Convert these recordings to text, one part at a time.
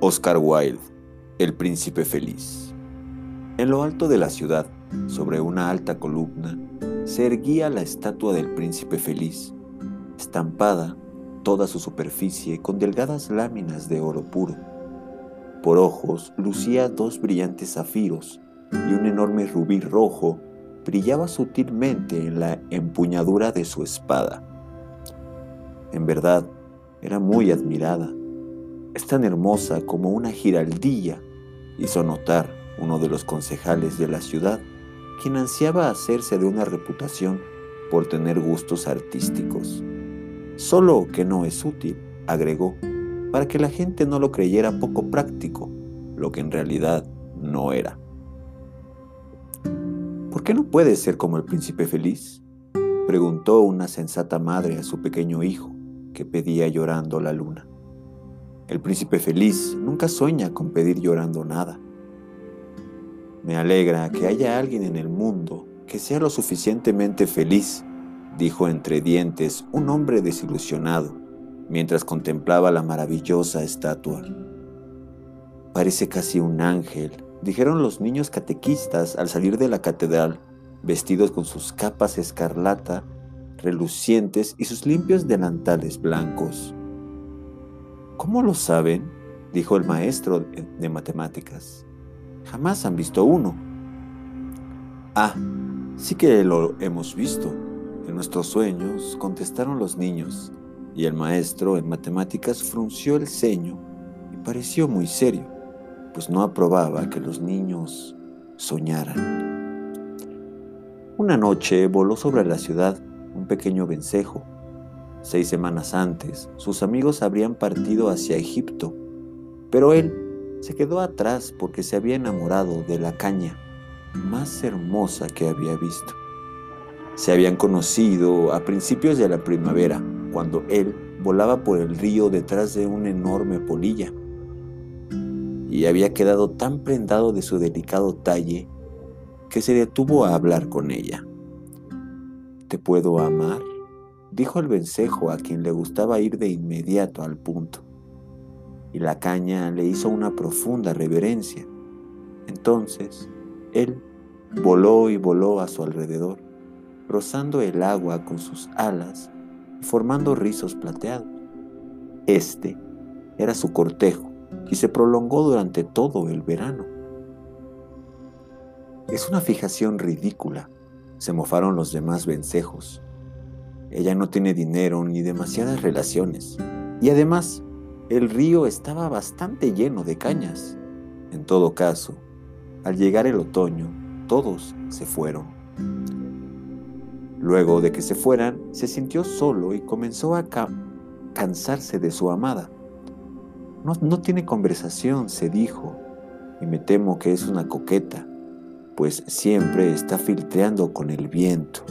Oscar Wilde, El Príncipe Feliz. En lo alto de la ciudad, sobre una alta columna, se erguía la estatua del Príncipe Feliz, estampada toda su superficie con delgadas láminas de oro puro. Por ojos lucía dos brillantes zafiros y un enorme rubí rojo brillaba sutilmente en la empuñadura de su espada. En verdad, era muy admirada es tan hermosa como una giraldilla, hizo notar uno de los concejales de la ciudad, quien ansiaba hacerse de una reputación por tener gustos artísticos. Solo que no es útil, agregó, para que la gente no lo creyera poco práctico, lo que en realidad no era. ¿Por qué no puede ser como el príncipe feliz? preguntó una sensata madre a su pequeño hijo, que pedía llorando la luna. El príncipe feliz nunca sueña con pedir llorando nada. Me alegra que haya alguien en el mundo que sea lo suficientemente feliz, dijo entre dientes un hombre desilusionado mientras contemplaba la maravillosa estatua. Parece casi un ángel, dijeron los niños catequistas al salir de la catedral, vestidos con sus capas escarlata, relucientes y sus limpios delantales blancos. ¿Cómo lo saben? dijo el maestro de matemáticas. Jamás han visto uno. Ah, sí que lo hemos visto. En nuestros sueños, contestaron los niños, y el maestro en matemáticas frunció el ceño y pareció muy serio, pues no aprobaba que los niños soñaran. Una noche voló sobre la ciudad un pequeño vencejo Seis semanas antes, sus amigos habrían partido hacia Egipto, pero él se quedó atrás porque se había enamorado de la caña más hermosa que había visto. Se habían conocido a principios de la primavera, cuando él volaba por el río detrás de una enorme polilla, y había quedado tan prendado de su delicado talle que se detuvo a hablar con ella. ¿Te puedo amar? Dijo el vencejo a quien le gustaba ir de inmediato al punto. Y la caña le hizo una profunda reverencia. Entonces, él voló y voló a su alrededor, rozando el agua con sus alas y formando rizos plateados. Este era su cortejo y se prolongó durante todo el verano. Es una fijación ridícula, se mofaron los demás vencejos ella no tiene dinero ni demasiadas relaciones. Y además, el río estaba bastante lleno de cañas. En todo caso, al llegar el otoño, todos se fueron. Luego de que se fueran, se sintió solo y comenzó a cansarse de su amada. No, no tiene conversación, se dijo, y me temo que es una coqueta, pues siempre está filtreando con el viento.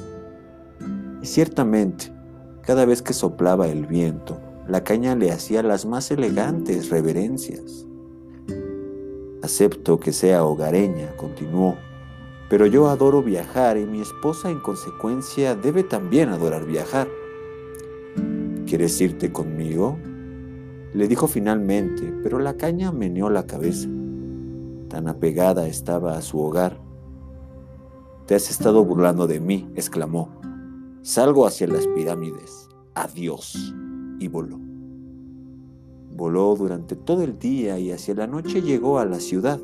Y ciertamente, cada vez que soplaba el viento, la caña le hacía las más elegantes reverencias. Acepto que sea hogareña, continuó, pero yo adoro viajar y mi esposa en consecuencia debe también adorar viajar. ¿Quieres irte conmigo? Le dijo finalmente, pero la caña meneó la cabeza. Tan apegada estaba a su hogar. Te has estado burlando de mí, exclamó. Salgo hacia las pirámides. Adiós. Y voló. Voló durante todo el día y hacia la noche llegó a la ciudad.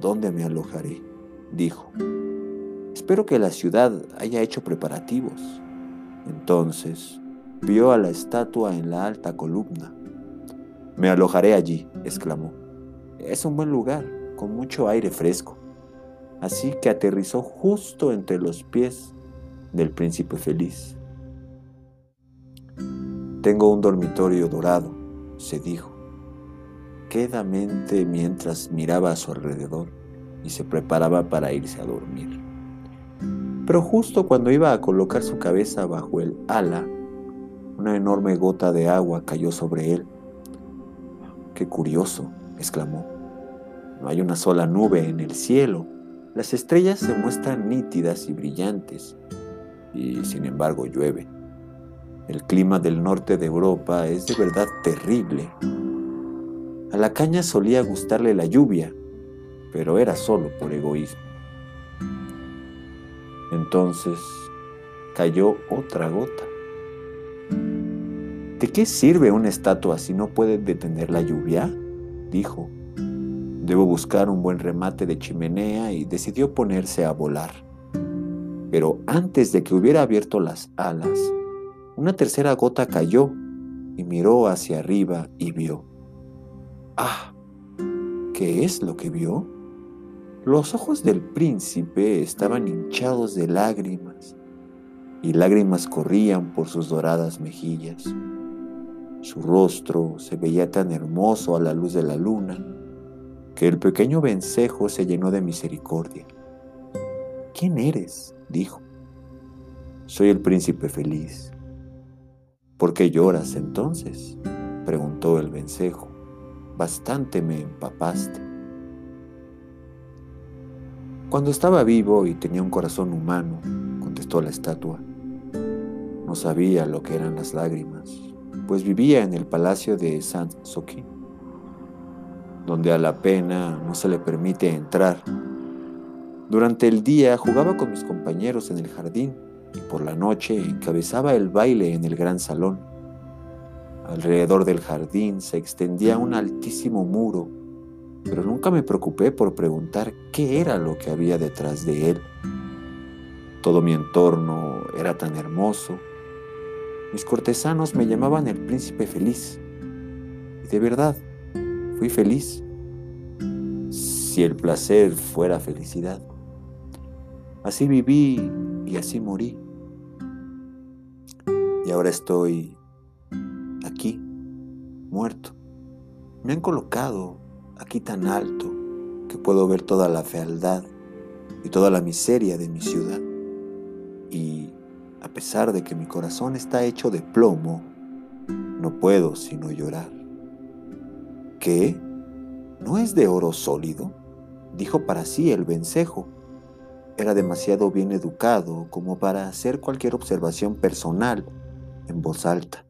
¿Dónde me alojaré? dijo. Espero que la ciudad haya hecho preparativos. Entonces vio a la estatua en la alta columna. Me alojaré allí, exclamó. Es un buen lugar, con mucho aire fresco. Así que aterrizó justo entre los pies del príncipe feliz. Tengo un dormitorio dorado, se dijo, quedamente mientras miraba a su alrededor y se preparaba para irse a dormir. Pero justo cuando iba a colocar su cabeza bajo el ala, una enorme gota de agua cayó sobre él. ¡Qué curioso! exclamó. No hay una sola nube en el cielo. Las estrellas se muestran nítidas y brillantes, y sin embargo llueve. El clima del norte de Europa es de verdad terrible. A la caña solía gustarle la lluvia, pero era solo por egoísmo. Entonces cayó otra gota. ¿De qué sirve una estatua si no puede detener la lluvia? dijo. Debo buscar un buen remate de chimenea y decidió ponerse a volar. Pero antes de que hubiera abierto las alas, una tercera gota cayó y miró hacia arriba y vio. ¡Ah! ¿Qué es lo que vio? Los ojos del príncipe estaban hinchados de lágrimas y lágrimas corrían por sus doradas mejillas. Su rostro se veía tan hermoso a la luz de la luna que el pequeño vencejo se llenó de misericordia. ¿Quién eres? Dijo. Soy el príncipe feliz. ¿Por qué lloras entonces? preguntó el vencejo. Bastante me empapaste. Cuando estaba vivo y tenía un corazón humano, contestó la estatua, no sabía lo que eran las lágrimas, pues vivía en el palacio de Saint Soquin, donde a la pena no se le permite entrar. Durante el día jugaba con mis compañeros en el jardín y por la noche encabezaba el baile en el gran salón. Alrededor del jardín se extendía un altísimo muro, pero nunca me preocupé por preguntar qué era lo que había detrás de él. Todo mi entorno era tan hermoso. Mis cortesanos me llamaban el príncipe feliz. Y de verdad, fui feliz. Si el placer fuera felicidad. Así viví y así morí. Y ahora estoy aquí, muerto. Me han colocado aquí tan alto que puedo ver toda la fealdad y toda la miseria de mi ciudad. Y a pesar de que mi corazón está hecho de plomo, no puedo sino llorar. ¿Qué? ¿No es de oro sólido? Dijo para sí el vencejo. Era demasiado bien educado como para hacer cualquier observación personal en voz alta.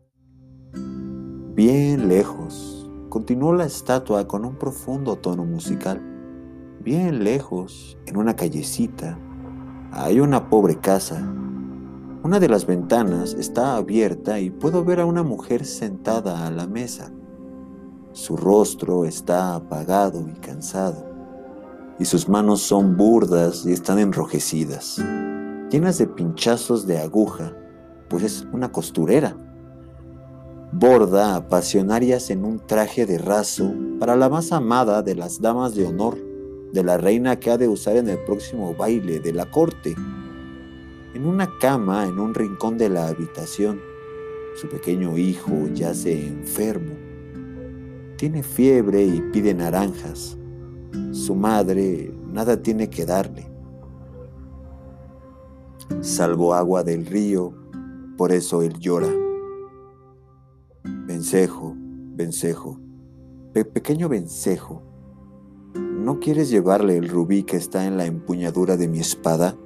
Bien lejos, continuó la estatua con un profundo tono musical. Bien lejos, en una callecita, hay una pobre casa. Una de las ventanas está abierta y puedo ver a una mujer sentada a la mesa. Su rostro está apagado y cansado, y sus manos son burdas y están enrojecidas, llenas de pinchazos de aguja, pues es una costurera borda apasionarias en un traje de raso para la más amada de las damas de honor, de la reina que ha de usar en el próximo baile de la corte. En una cama en un rincón de la habitación, su pequeño hijo yace enfermo. Tiene fiebre y pide naranjas. Su madre nada tiene que darle, salvo agua del río, por eso él llora. Vencejo, vencejo, pequeño vencejo, ¿no quieres llevarle el rubí que está en la empuñadura de mi espada?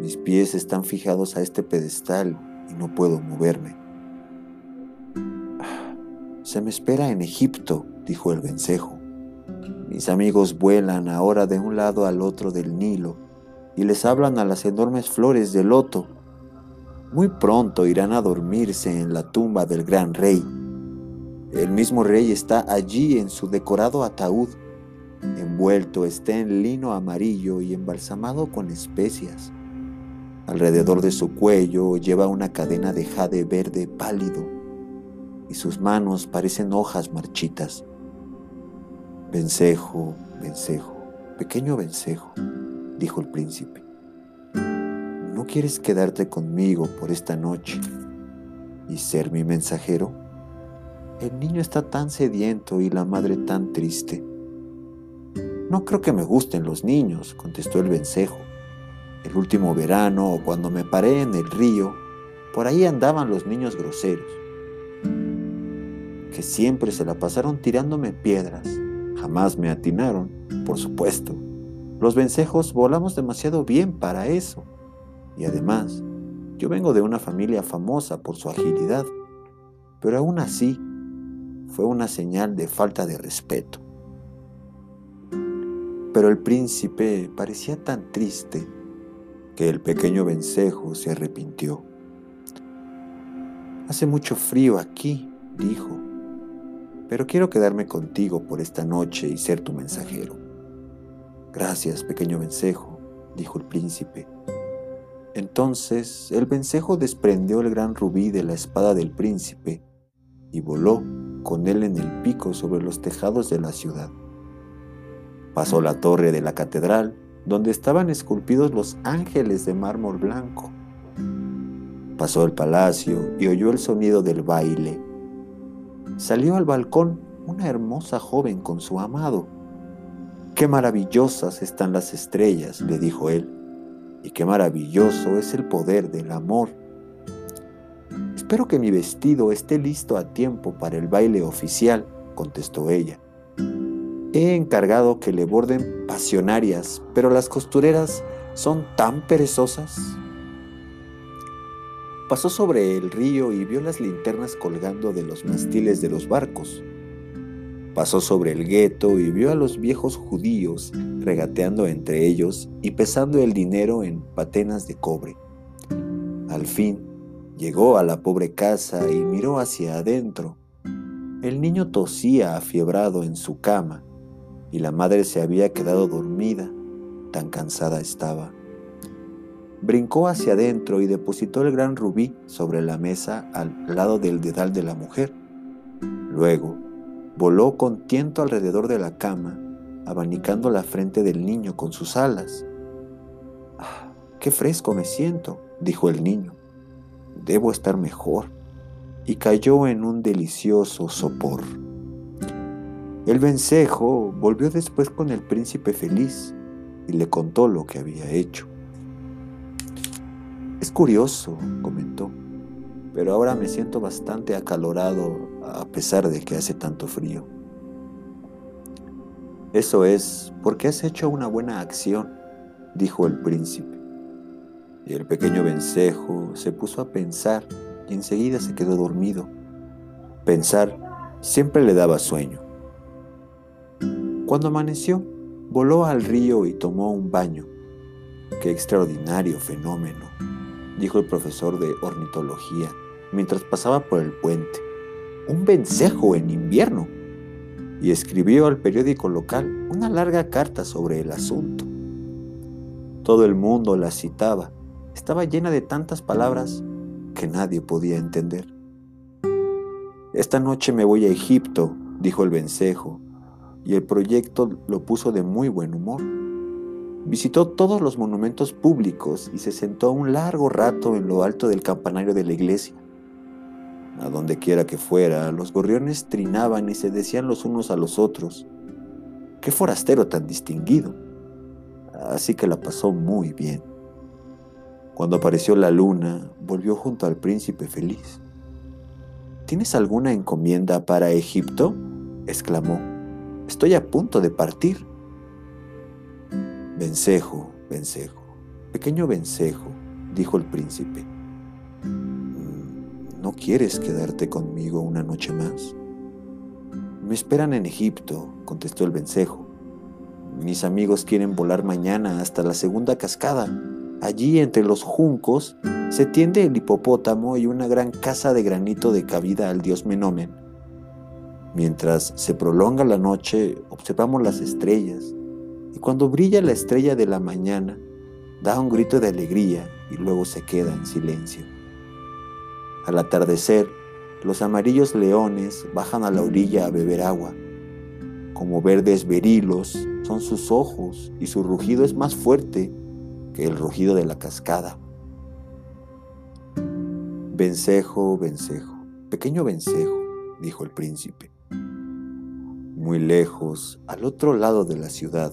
Mis pies están fijados a este pedestal y no puedo moverme. Se me espera en Egipto, dijo el vencejo. Mis amigos vuelan ahora de un lado al otro del Nilo y les hablan a las enormes flores de loto muy pronto irán a dormirse en la tumba del gran rey. El mismo rey está allí en su decorado ataúd, envuelto está en lino amarillo y embalsamado con especias. Alrededor de su cuello lleva una cadena de jade verde pálido y sus manos parecen hojas marchitas. Vencejo, vencejo, pequeño vencejo, dijo el príncipe. ¿no quieres quedarte conmigo por esta noche y ser mi mensajero? El niño está tan sediento y la madre tan triste. No creo que me gusten los niños, contestó el vencejo. El último verano, cuando me paré en el río, por ahí andaban los niños groseros, que siempre se la pasaron tirándome piedras. Jamás me atinaron, por supuesto. Los vencejos volamos demasiado bien para eso. Y además, yo vengo de una familia famosa por su agilidad, pero aún así, fue una señal de falta de respeto. Pero el príncipe parecía tan triste que el pequeño vencejo se arrepintió. Hace mucho frío aquí, dijo, pero quiero quedarme contigo por esta noche y ser tu mensajero. Gracias, pequeño vencejo, dijo el príncipe. Entonces el vencejo desprendió el gran rubí de la espada del príncipe y voló con él en el pico sobre los tejados de la ciudad. Pasó la torre de la catedral, donde estaban esculpidos los ángeles de mármol blanco. Pasó el palacio y oyó el sonido del baile. Salió al balcón una hermosa joven con su amado. Qué maravillosas están las estrellas, le dijo él, y qué maravilloso es el poder del amor. Espero que mi vestido esté listo a tiempo para el baile oficial, contestó ella. He encargado que le borden pasionarias, pero las costureras son tan perezosas. Pasó sobre el río y vio las linternas colgando de los mastiles de los barcos. Pasó sobre el gueto y vio a los viejos judíos regateando entre ellos y pesando el dinero en patenas de cobre. Al fin llegó a la pobre casa y miró hacia adentro. El niño tosía afiebrado en su cama y la madre se había quedado dormida, tan cansada estaba. Brincó hacia adentro y depositó el gran rubí sobre la mesa al lado del dedal de la mujer. Luego, voló con tiento alrededor de la cama, abanicando la frente del niño con sus alas. Ah, ¡Qué fresco me siento! dijo el niño. Debo estar mejor. Y cayó en un delicioso sopor. El vencejo volvió después con el príncipe feliz y le contó lo que había hecho. Curioso, comentó, pero ahora me siento bastante acalorado a pesar de que hace tanto frío. Eso es porque has hecho una buena acción, dijo el príncipe. Y el pequeño vencejo se puso a pensar y enseguida se quedó dormido. Pensar siempre le daba sueño. Cuando amaneció, voló al río y tomó un baño. Qué extraordinario fenómeno, dijo el profesor de ornitología mientras pasaba por el puente. Un vencejo en invierno. Y escribió al periódico local una larga carta sobre el asunto. Todo el mundo la citaba. Estaba llena de tantas palabras que nadie podía entender. Esta noche me voy a Egipto, dijo el vencejo, y el proyecto lo puso de muy buen humor. Visitó todos los monumentos públicos y se sentó un largo rato en lo alto del campanario de la iglesia. A donde quiera que fuera, los gorriones trinaban y se decían los unos a los otros. ¡Qué forastero tan distinguido! Así que la pasó muy bien. Cuando apareció la luna, volvió junto al príncipe feliz. ¿Tienes alguna encomienda para Egipto? exclamó. Estoy a punto de partir. Vencejo, vencejo, pequeño vencejo, dijo el príncipe. Mm, ¿No quieres quedarte conmigo una noche más? Me esperan en Egipto, contestó el vencejo. Mis amigos quieren volar mañana hasta la segunda cascada. Allí, entre los juncos, se tiende el hipopótamo y una gran casa de granito de cabida al dios Menomen. Mientras se prolonga la noche, observamos las estrellas, y cuando brilla la estrella de la mañana, da un grito de alegría y luego se queda en silencio. Al atardecer, los amarillos leones bajan a la orilla a beber agua. Como verdes berilos son sus ojos y su rugido es más fuerte que el rugido de la cascada. Vencejo, vencejo, pequeño vencejo, dijo el príncipe. Muy lejos, al otro lado de la ciudad,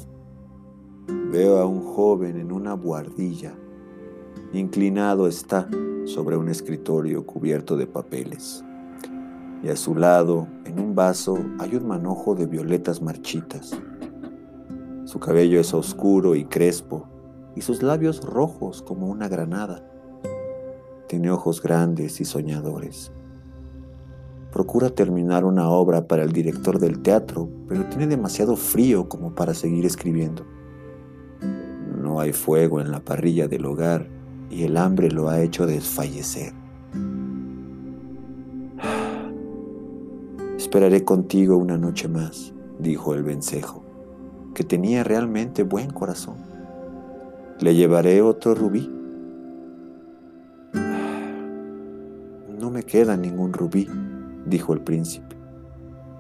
veo a un joven en una buhardilla. Inclinado está sobre un escritorio cubierto de papeles. Y a su lado, en un vaso, hay un manojo de violetas marchitas. Su cabello es oscuro y crespo, y sus labios rojos como una granada. Tiene ojos grandes y soñadores. Procura terminar una obra para el director del teatro, pero tiene demasiado frío como para seguir escribiendo. Hay fuego en la parrilla del hogar y el hambre lo ha hecho desfallecer. Esperaré contigo una noche más, dijo el vencejo, que tenía realmente buen corazón. ¿Le llevaré otro rubí? No me queda ningún rubí, dijo el príncipe.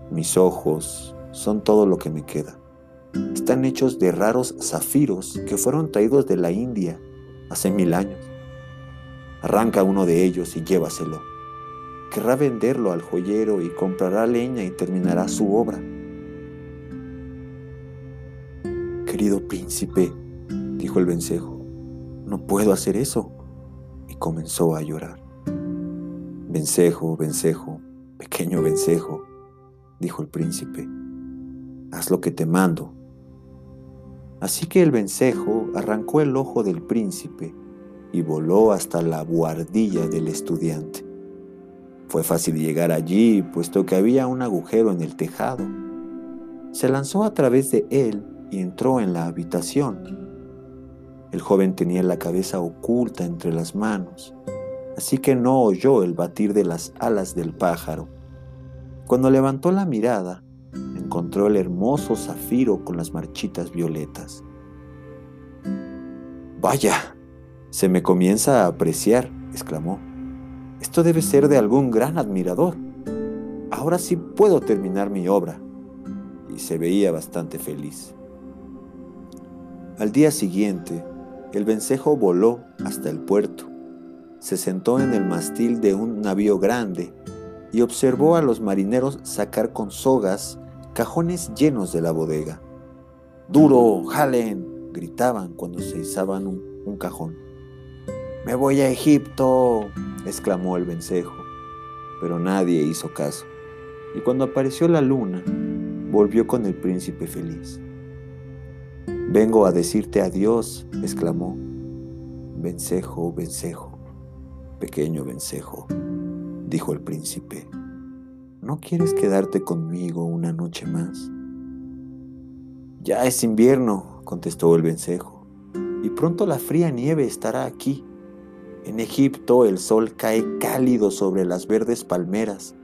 Mis ojos son todo lo que me queda. Están hechos de raros zafiros que fueron traídos de la India hace mil años. Arranca uno de ellos y llévaselo. Querrá venderlo al joyero y comprará leña y terminará su obra. Querido príncipe, dijo el vencejo, no puedo hacer eso. Y comenzó a llorar. Vencejo, vencejo, pequeño vencejo, dijo el príncipe, haz lo que te mando. Así que el vencejo arrancó el ojo del príncipe y voló hasta la buhardilla del estudiante. Fue fácil llegar allí, puesto que había un agujero en el tejado. Se lanzó a través de él y entró en la habitación. El joven tenía la cabeza oculta entre las manos, así que no oyó el batir de las alas del pájaro. Cuando levantó la mirada, encontró el hermoso zafiro con las marchitas violetas. Vaya, se me comienza a apreciar, exclamó. Esto debe ser de algún gran admirador. Ahora sí puedo terminar mi obra. Y se veía bastante feliz. Al día siguiente, el vencejo voló hasta el puerto. Se sentó en el mastil de un navío grande y observó a los marineros sacar con sogas cajones llenos de la bodega. ¡Duro, jalen! gritaban cuando se izaban un, un cajón. Me voy a Egipto, exclamó el vencejo, pero nadie hizo caso. Y cuando apareció la luna, volvió con el príncipe feliz. Vengo a decirte adiós, exclamó. Vencejo, vencejo, pequeño vencejo, dijo el príncipe. ¿No quieres quedarte conmigo una noche más? Ya es invierno, contestó el vencejo, y pronto la fría nieve estará aquí en Egipto el sol cae cálido sobre las verdes palmeras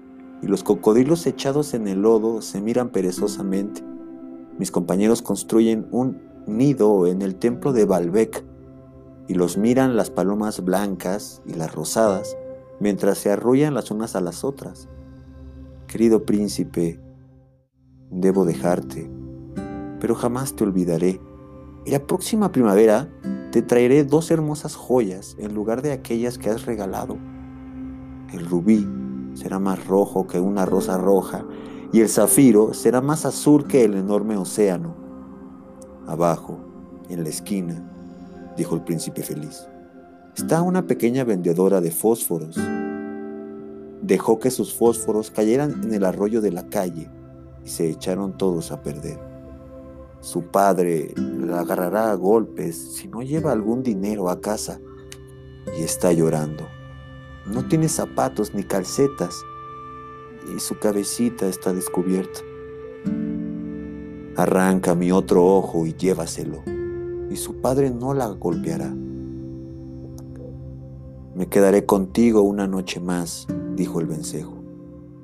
y los cocodrilos echados en el lodo se miran perezosamente. Mis compañeros construyen un nido en el templo de Baalbek y los miran las palomas blancas y las rosadas mientras se arrullan las unas a las otras. Querido príncipe, debo dejarte, pero jamás te olvidaré. Y la próxima primavera te traeré dos hermosas joyas en lugar de aquellas que has regalado. El rubí será más rojo que una rosa roja y el zafiro será más azul que el enorme océano. Abajo, en la esquina, dijo el príncipe feliz, está una pequeña vendedora de fósforos. Dejó que sus fósforos cayeran en el arroyo de la calle y se echaron todos a perder. Su padre la agarrará a golpes si no lleva algún dinero a casa y está llorando. No tiene zapatos ni calcetas y su cabecita está descubierta. Arranca mi otro ojo y llévaselo y su padre no la golpeará. Me quedaré contigo una noche más, dijo el vencejo,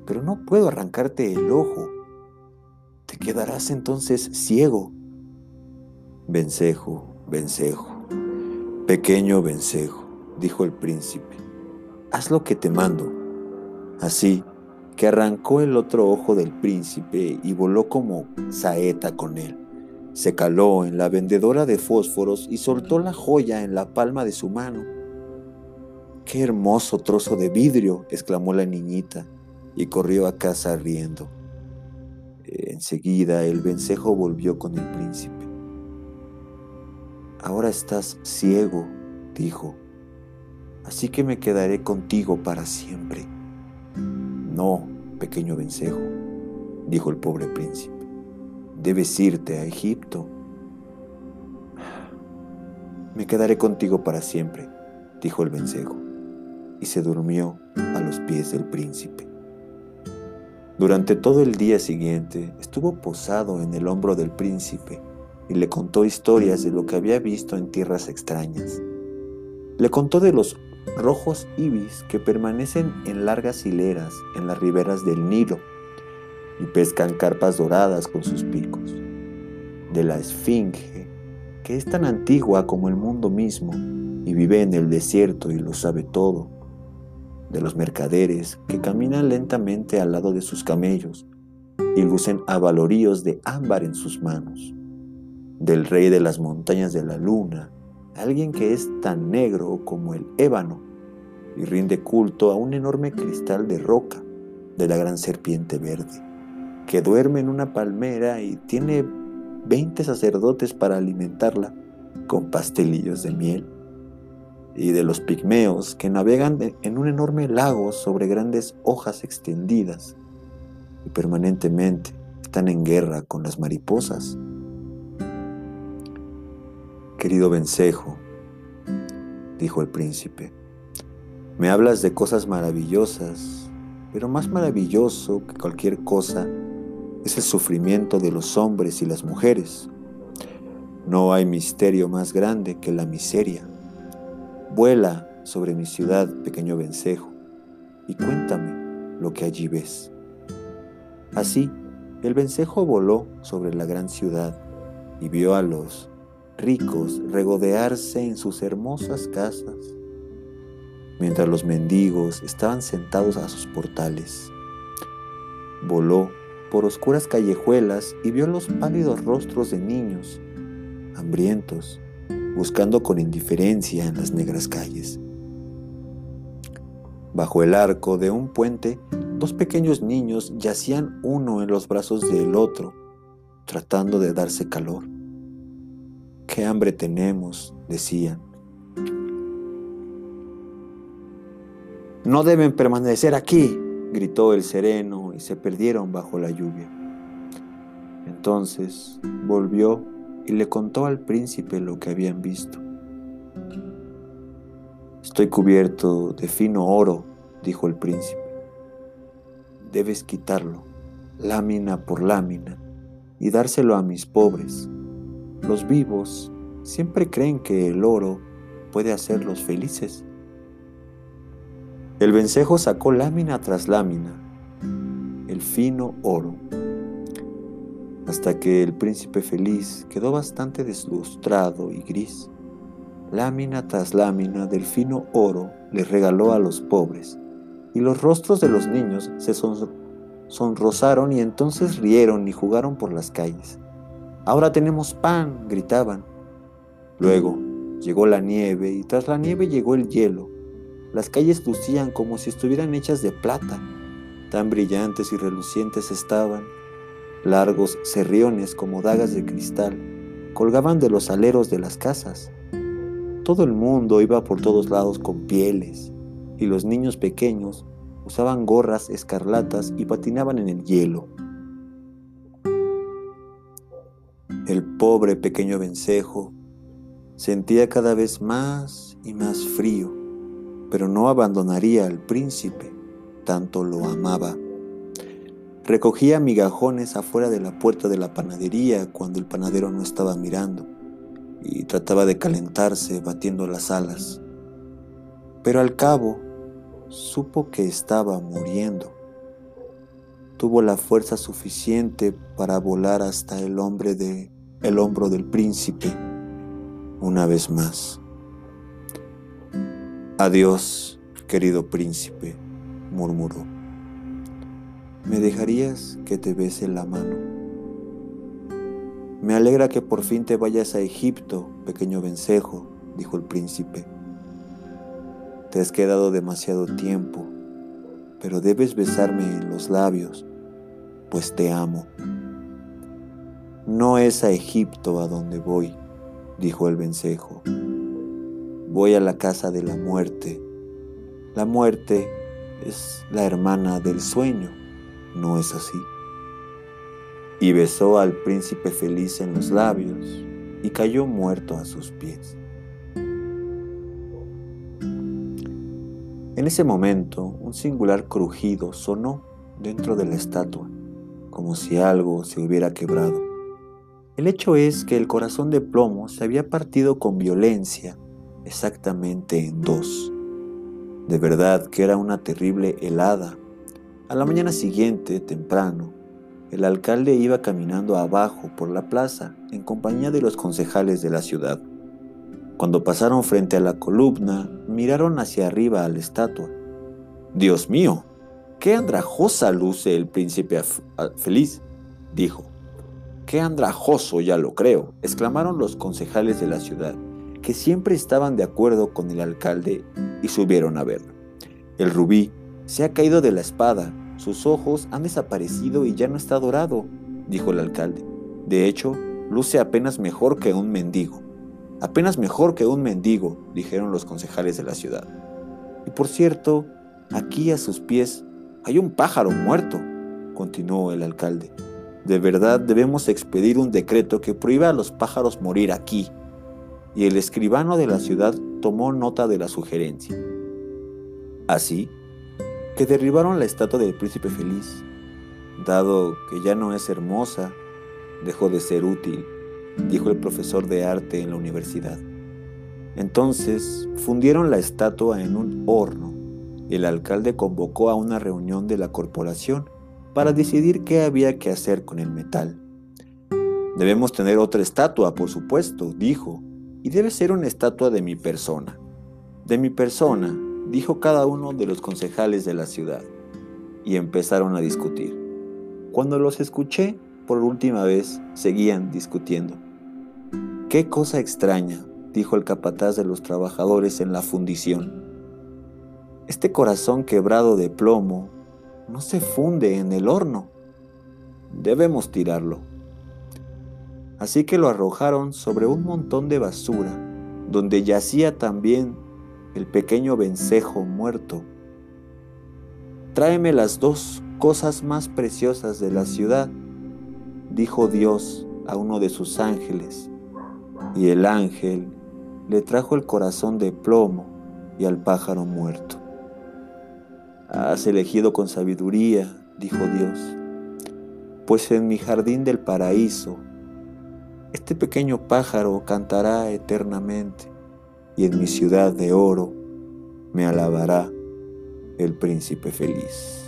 pero no puedo arrancarte el ojo te quedarás entonces ciego. Vencejo, vencejo, pequeño vencejo, dijo el príncipe, haz lo que te mando. Así que arrancó el otro ojo del príncipe y voló como saeta con él. Se caló en la vendedora de fósforos y soltó la joya en la palma de su mano. ¡Qué hermoso trozo de vidrio! exclamó la niñita y corrió a casa riendo. Enseguida el vencejo volvió con el príncipe. Ahora estás ciego, dijo, así que me quedaré contigo para siempre. No, pequeño vencejo, dijo el pobre príncipe, debes irte a Egipto. Me quedaré contigo para siempre, dijo el vencejo, y se durmió a los pies del príncipe. Durante todo el día siguiente estuvo posado en el hombro del príncipe y le contó historias de lo que había visto en tierras extrañas. Le contó de los rojos ibis que permanecen en largas hileras en las riberas del Nilo y pescan carpas doradas con sus picos, de la esfinge que es tan antigua como el mundo mismo y vive en el desierto y lo sabe todo, de los mercaderes que caminan lentamente al lado de sus camellos y lucen avaloríos de ámbar en sus manos, del rey de las montañas de la luna, alguien que es tan negro como el ébano y rinde culto a un enorme cristal de roca de la gran serpiente verde, que duerme en una palmera y tiene 20 sacerdotes para alimentarla con pastelillos de miel y de los pigmeos que navegan en un enorme lago sobre grandes hojas extendidas y permanentemente están en guerra con las mariposas. Querido vencejo, dijo el príncipe, me hablas de cosas maravillosas, pero más maravilloso que cualquier cosa es el sufrimiento de los hombres y las mujeres. No hay misterio más grande que la miseria. Vuela sobre mi ciudad, pequeño vencejo, y cuéntame lo que allí ves. Así, el vencejo voló sobre la gran ciudad y vio a los ricos regodearse en sus hermosas casas, mientras los mendigos estaban sentados a sus portales. Voló por oscuras callejuelas y vio los pálidos rostros de niños, hambrientos, buscando con indiferencia en las negras calles. Bajo el arco de un puente, dos pequeños niños yacían uno en los brazos del otro, tratando de darse calor. ¡Qué hambre tenemos! decían. No deben permanecer aquí, gritó el sereno y se perdieron bajo la lluvia. Entonces volvió y le contó al príncipe lo que habían visto. Estoy cubierto de fino oro, dijo el príncipe. Debes quitarlo, lámina por lámina, y dárselo a mis pobres. Los vivos siempre creen que el oro puede hacerlos felices. El vencejo sacó lámina tras lámina, el fino oro, hasta que el príncipe feliz quedó bastante deslustrado y gris. Lámina tras lámina del fino oro le regaló a los pobres, y los rostros de los niños se sonrosaron y entonces rieron y jugaron por las calles. Ahora tenemos pan, gritaban. Luego llegó la nieve y tras la nieve llegó el hielo. Las calles lucían como si estuvieran hechas de plata, tan brillantes y relucientes estaban Largos serriones como dagas de cristal colgaban de los aleros de las casas. Todo el mundo iba por todos lados con pieles y los niños pequeños usaban gorras escarlatas y patinaban en el hielo. El pobre pequeño vencejo sentía cada vez más y más frío, pero no abandonaría al príncipe, tanto lo amaba. Recogía migajones afuera de la puerta de la panadería cuando el panadero no estaba mirando y trataba de calentarse batiendo las alas. Pero al cabo supo que estaba muriendo. Tuvo la fuerza suficiente para volar hasta el, hombre de, el hombro del príncipe una vez más. Adiós, querido príncipe, murmuró. ¿Me dejarías que te bese la mano? Me alegra que por fin te vayas a Egipto, pequeño vencejo, dijo el príncipe. Te has quedado demasiado tiempo, pero debes besarme en los labios, pues te amo. No es a Egipto a donde voy, dijo el vencejo. Voy a la casa de la muerte. La muerte es la hermana del sueño no es así. Y besó al príncipe feliz en los labios y cayó muerto a sus pies. En ese momento, un singular crujido sonó dentro de la estatua, como si algo se hubiera quebrado. El hecho es que el corazón de plomo se había partido con violencia exactamente en dos. De verdad que era una terrible helada. A la mañana siguiente, temprano, el alcalde iba caminando abajo por la plaza en compañía de los concejales de la ciudad. Cuando pasaron frente a la columna, miraron hacia arriba a la estatua. Dios mío, qué andrajosa luce el príncipe feliz, dijo. Qué andrajoso, ya lo creo, exclamaron los concejales de la ciudad, que siempre estaban de acuerdo con el alcalde y subieron a verlo. El rubí se ha caído de la espada, sus ojos han desaparecido y ya no está dorado, dijo el alcalde. De hecho, luce apenas mejor que un mendigo. Apenas mejor que un mendigo, dijeron los concejales de la ciudad. Y por cierto, aquí a sus pies hay un pájaro muerto, continuó el alcalde. De verdad debemos expedir un decreto que prohíba a los pájaros morir aquí. Y el escribano de la ciudad tomó nota de la sugerencia. Así, que derribaron la estatua del príncipe feliz. Dado que ya no es hermosa, dejó de ser útil, dijo el profesor de arte en la universidad. Entonces fundieron la estatua en un horno y el alcalde convocó a una reunión de la corporación para decidir qué había que hacer con el metal. Debemos tener otra estatua, por supuesto, dijo, y debe ser una estatua de mi persona. De mi persona, dijo cada uno de los concejales de la ciudad, y empezaron a discutir. Cuando los escuché por última vez, seguían discutiendo. Qué cosa extraña, dijo el capataz de los trabajadores en la fundición. Este corazón quebrado de plomo no se funde en el horno. Debemos tirarlo. Así que lo arrojaron sobre un montón de basura, donde yacía también el pequeño vencejo muerto. Tráeme las dos cosas más preciosas de la ciudad, dijo Dios a uno de sus ángeles, y el ángel le trajo el corazón de plomo y al pájaro muerto. Has elegido con sabiduría, dijo Dios, pues en mi jardín del paraíso, este pequeño pájaro cantará eternamente y en mi ciudad de oro me alabará el príncipe feliz.